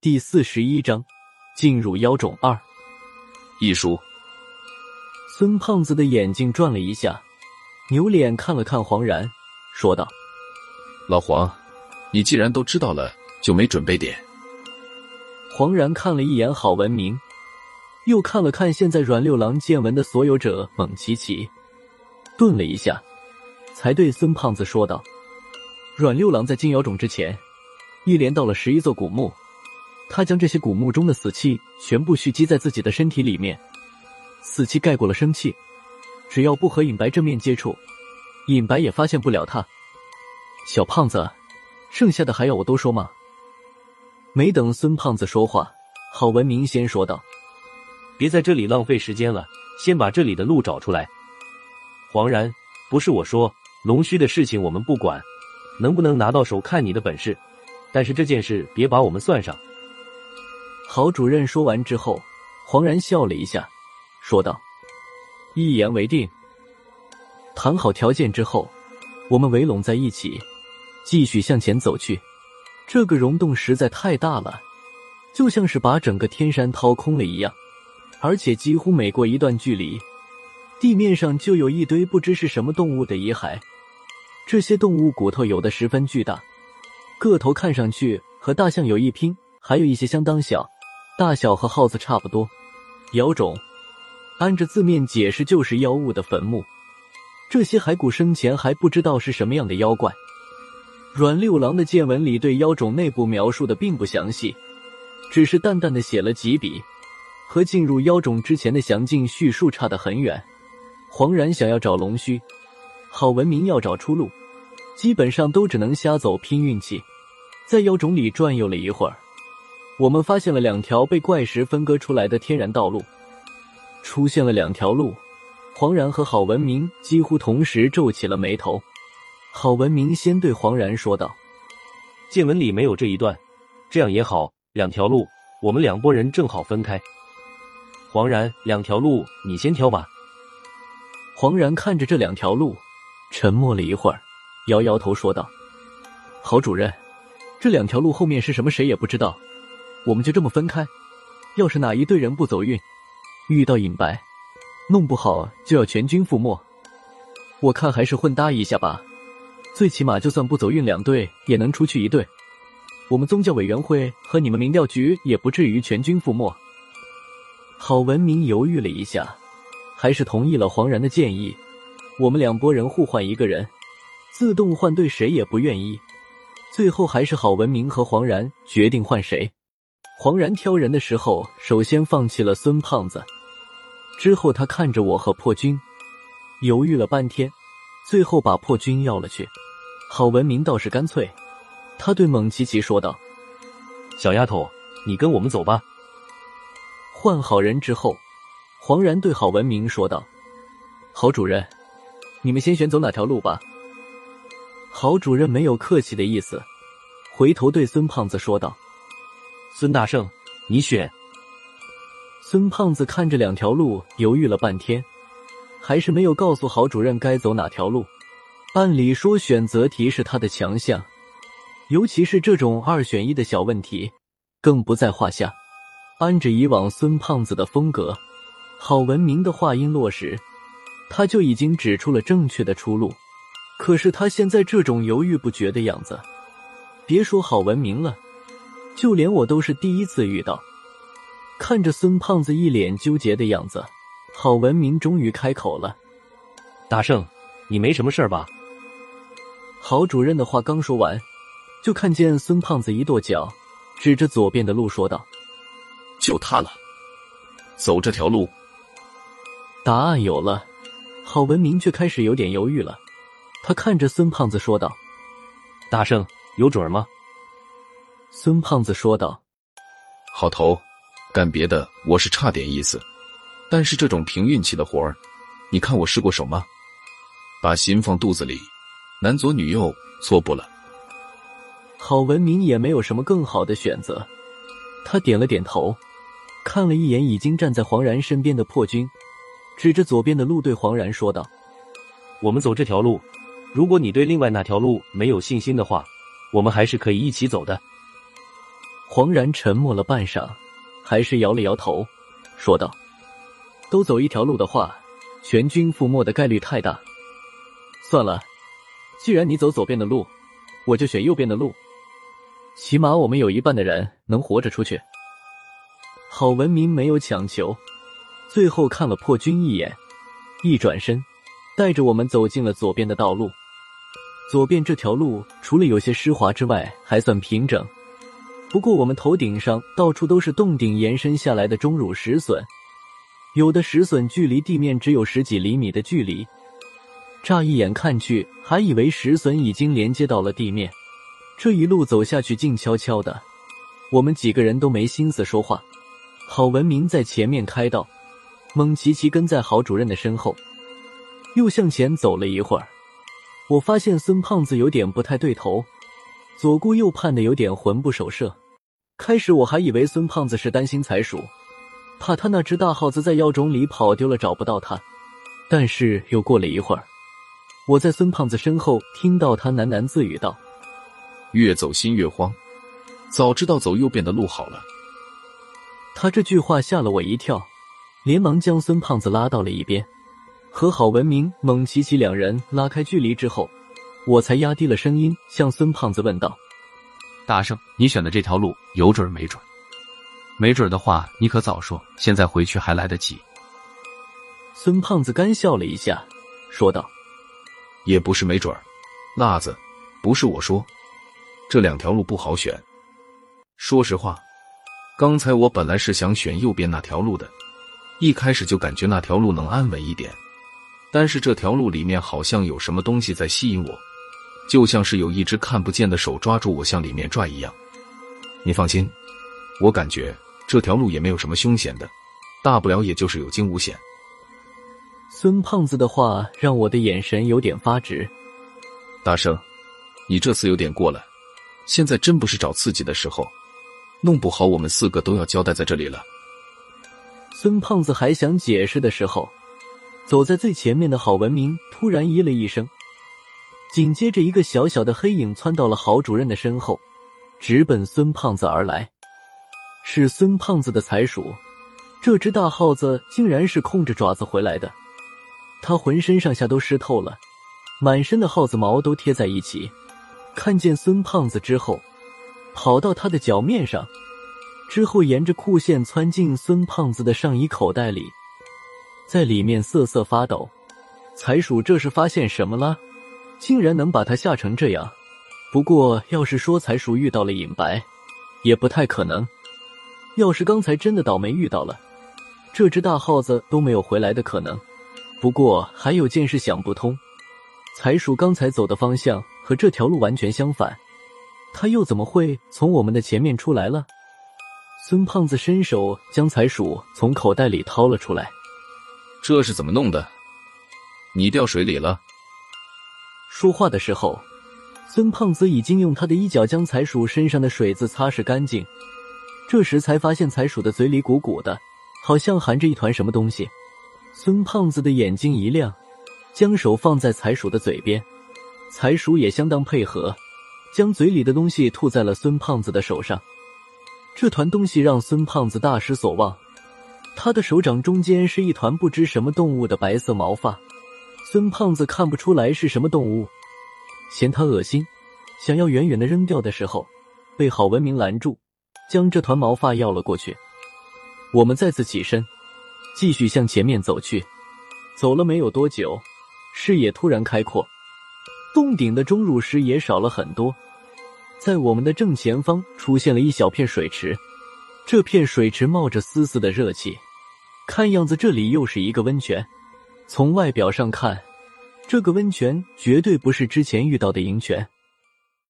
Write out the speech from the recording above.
第四十一章，进入妖种二。一书，孙胖子的眼睛转了一下，扭脸看了看黄然，说道：“老黄，你既然都知道了，就没准备点。”黄然看了一眼郝文明，又看了看现在阮六郎见闻的所有者蒙奇奇，顿了一下，才对孙胖子说道：“阮六郎在进妖种之前，一连到了十一座古墓。”他将这些古墓中的死气全部蓄积在自己的身体里面，死气盖过了生气，只要不和尹白正面接触，尹白也发现不了他。小胖子，剩下的还要我多说吗？没等孙胖子说话，郝文明先说道：“别在这里浪费时间了，先把这里的路找出来。”黄然，不是我说，龙须的事情我们不管，能不能拿到手看你的本事，但是这件事别把我们算上。郝主任说完之后，恍然笑了一下，说道：“一言为定。谈好条件之后，我们围拢在一起，继续向前走去。这个溶洞实在太大了，就像是把整个天山掏空了一样，而且几乎每过一段距离，地面上就有一堆不知是什么动物的遗骸。这些动物骨头有的十分巨大，个头看上去和大象有一拼，还有一些相当小。”大小和耗子差不多，妖种，按着字面解释就是妖物的坟墓。这些骸骨生前还不知道是什么样的妖怪。阮六郎的见闻里对妖种内部描述的并不详细，只是淡淡的写了几笔，和进入妖种之前的详尽叙述差得很远。黄然想要找龙须，郝文明要找出路，基本上都只能瞎走拼运气。在妖种里转悠了一会儿。我们发现了两条被怪石分割出来的天然道路，出现了两条路。黄然和郝文明几乎同时皱起了眉头。郝文明先对黄然说道：“见闻里没有这一段，这样也好，两条路，我们两拨人正好分开。”黄然，两条路你先挑吧。黄然看着这两条路，沉默了一会儿，摇摇头说道：“郝主任，这两条路后面是什么，谁也不知道。”我们就这么分开，要是哪一队人不走运，遇到尹白，弄不好就要全军覆没。我看还是混搭一下吧，最起码就算不走运，两队也能出去一队。我们宗教委员会和你们民调局也不至于全军覆没。郝文明犹豫了一下，还是同意了黄然的建议。我们两拨人互换一个人，自动换队，谁也不愿意。最后还是郝文明和黄然决定换谁。黄然挑人的时候，首先放弃了孙胖子，之后他看着我和破军，犹豫了半天，最后把破军要了去。郝文明倒是干脆，他对蒙奇奇说道：“小丫头，你跟我们走吧。”换好人之后，黄然对郝文明说道：“郝主任，你们先选走哪条路吧。”郝主任没有客气的意思，回头对孙胖子说道。孙大圣，你选。孙胖子看着两条路，犹豫了半天，还是没有告诉郝主任该走哪条路。按理说，选择题是他的强项，尤其是这种二选一的小问题，更不在话下。按着以往孙胖子的风格，郝文明的话音落时，他就已经指出了正确的出路。可是他现在这种犹豫不决的样子，别说郝文明了。就连我都是第一次遇到。看着孙胖子一脸纠结的样子，郝文明终于开口了：“大圣，你没什么事吧？”郝主任的话刚说完，就看见孙胖子一跺脚，指着左边的路说道：“就他了，走这条路。”答案有了，郝文明却开始有点犹豫了。他看着孙胖子说道：“大圣，有准吗？”孙胖子说道：“好头，干别的我是差点意思，但是这种凭运气的活儿，你看我试过手吗？把心放肚子里，男左女右，错不了。”郝文明也没有什么更好的选择，他点了点头，看了一眼已经站在黄然身边的破军，指着左边的路对黄然说道：“我们走这条路，如果你对另外那条路没有信心的话，我们还是可以一起走的。”黄然沉默了半晌，还是摇了摇头，说道：“都走一条路的话，全军覆没的概率太大。算了，既然你走左边的路，我就选右边的路。起码我们有一半的人能活着出去。”郝文明没有强求，最后看了破军一眼，一转身，带着我们走进了左边的道路。左边这条路除了有些湿滑之外，还算平整。不过我们头顶上到处都是洞顶延伸下来的钟乳石笋，有的石笋距离地面只有十几厘米的距离，乍一眼看去还以为石笋已经连接到了地面。这一路走下去静悄悄的，我们几个人都没心思说话。郝文明在前面开道，蒙奇奇跟在郝主任的身后，又向前走了一会儿，我发现孙胖子有点不太对头。左顾右盼的，有点魂不守舍。开始我还以为孙胖子是担心财鼠，怕他那只大耗子在药种里跑丢了找不到他。但是又过了一会儿，我在孙胖子身后听到他喃喃自语道：“越走心越慌，早知道走右边的路好了。”他这句话吓了我一跳，连忙将孙胖子拉到了一边，和郝文明、蒙奇奇两人拉开距离之后。我才压低了声音向孙胖子问道：“大圣，你选的这条路有准没准？没准的话，你可早说，现在回去还来得及。”孙胖子干笑了一下，说道：“也不是没准辣子，不是我说，这两条路不好选。说实话，刚才我本来是想选右边那条路的，一开始就感觉那条路能安稳一点，但是这条路里面好像有什么东西在吸引我。”就像是有一只看不见的手抓住我向里面拽一样。你放心，我感觉这条路也没有什么凶险的，大不了也就是有惊无险。孙胖子的话让我的眼神有点发直。大圣，你这次有点过了，现在真不是找刺激的时候，弄不好我们四个都要交代在这里了。孙胖子还想解释的时候，走在最前面的郝文明突然咦了一声。紧接着，一个小小的黑影窜到了郝主任的身后，直奔孙胖子而来。是孙胖子的财鼠，这只大耗子竟然是空着爪子回来的。它浑身上下都湿透了，满身的耗子毛都贴在一起。看见孙胖子之后，跑到他的脚面上，之后沿着裤线窜进孙胖子的上衣口袋里，在里面瑟瑟发抖。财鼠这是发现什么了？竟然能把他吓成这样，不过要是说财鼠遇到了隐白，也不太可能。要是刚才真的倒霉遇到了，这只大耗子都没有回来的可能。不过还有件事想不通，财鼠刚才走的方向和这条路完全相反，他又怎么会从我们的前面出来了？孙胖子伸手将财鼠从口袋里掏了出来，这是怎么弄的？你掉水里了？说话的时候，孙胖子已经用他的衣角将财鼠身上的水渍擦拭干净。这时才发现财鼠的嘴里鼓鼓的，好像含着一团什么东西。孙胖子的眼睛一亮，将手放在财鼠的嘴边，财鼠也相当配合，将嘴里的东西吐在了孙胖子的手上。这团东西让孙胖子大失所望，他的手掌中间是一团不知什么动物的白色毛发。孙胖子看不出来是什么动物，嫌他恶心，想要远远的扔掉的时候，被郝文明拦住，将这团毛发要了过去。我们再次起身，继续向前面走去。走了没有多久，视野突然开阔，洞顶的钟乳石也少了很多，在我们的正前方出现了一小片水池。这片水池冒着丝丝的热气，看样子这里又是一个温泉。从外表上看，这个温泉绝对不是之前遇到的银泉。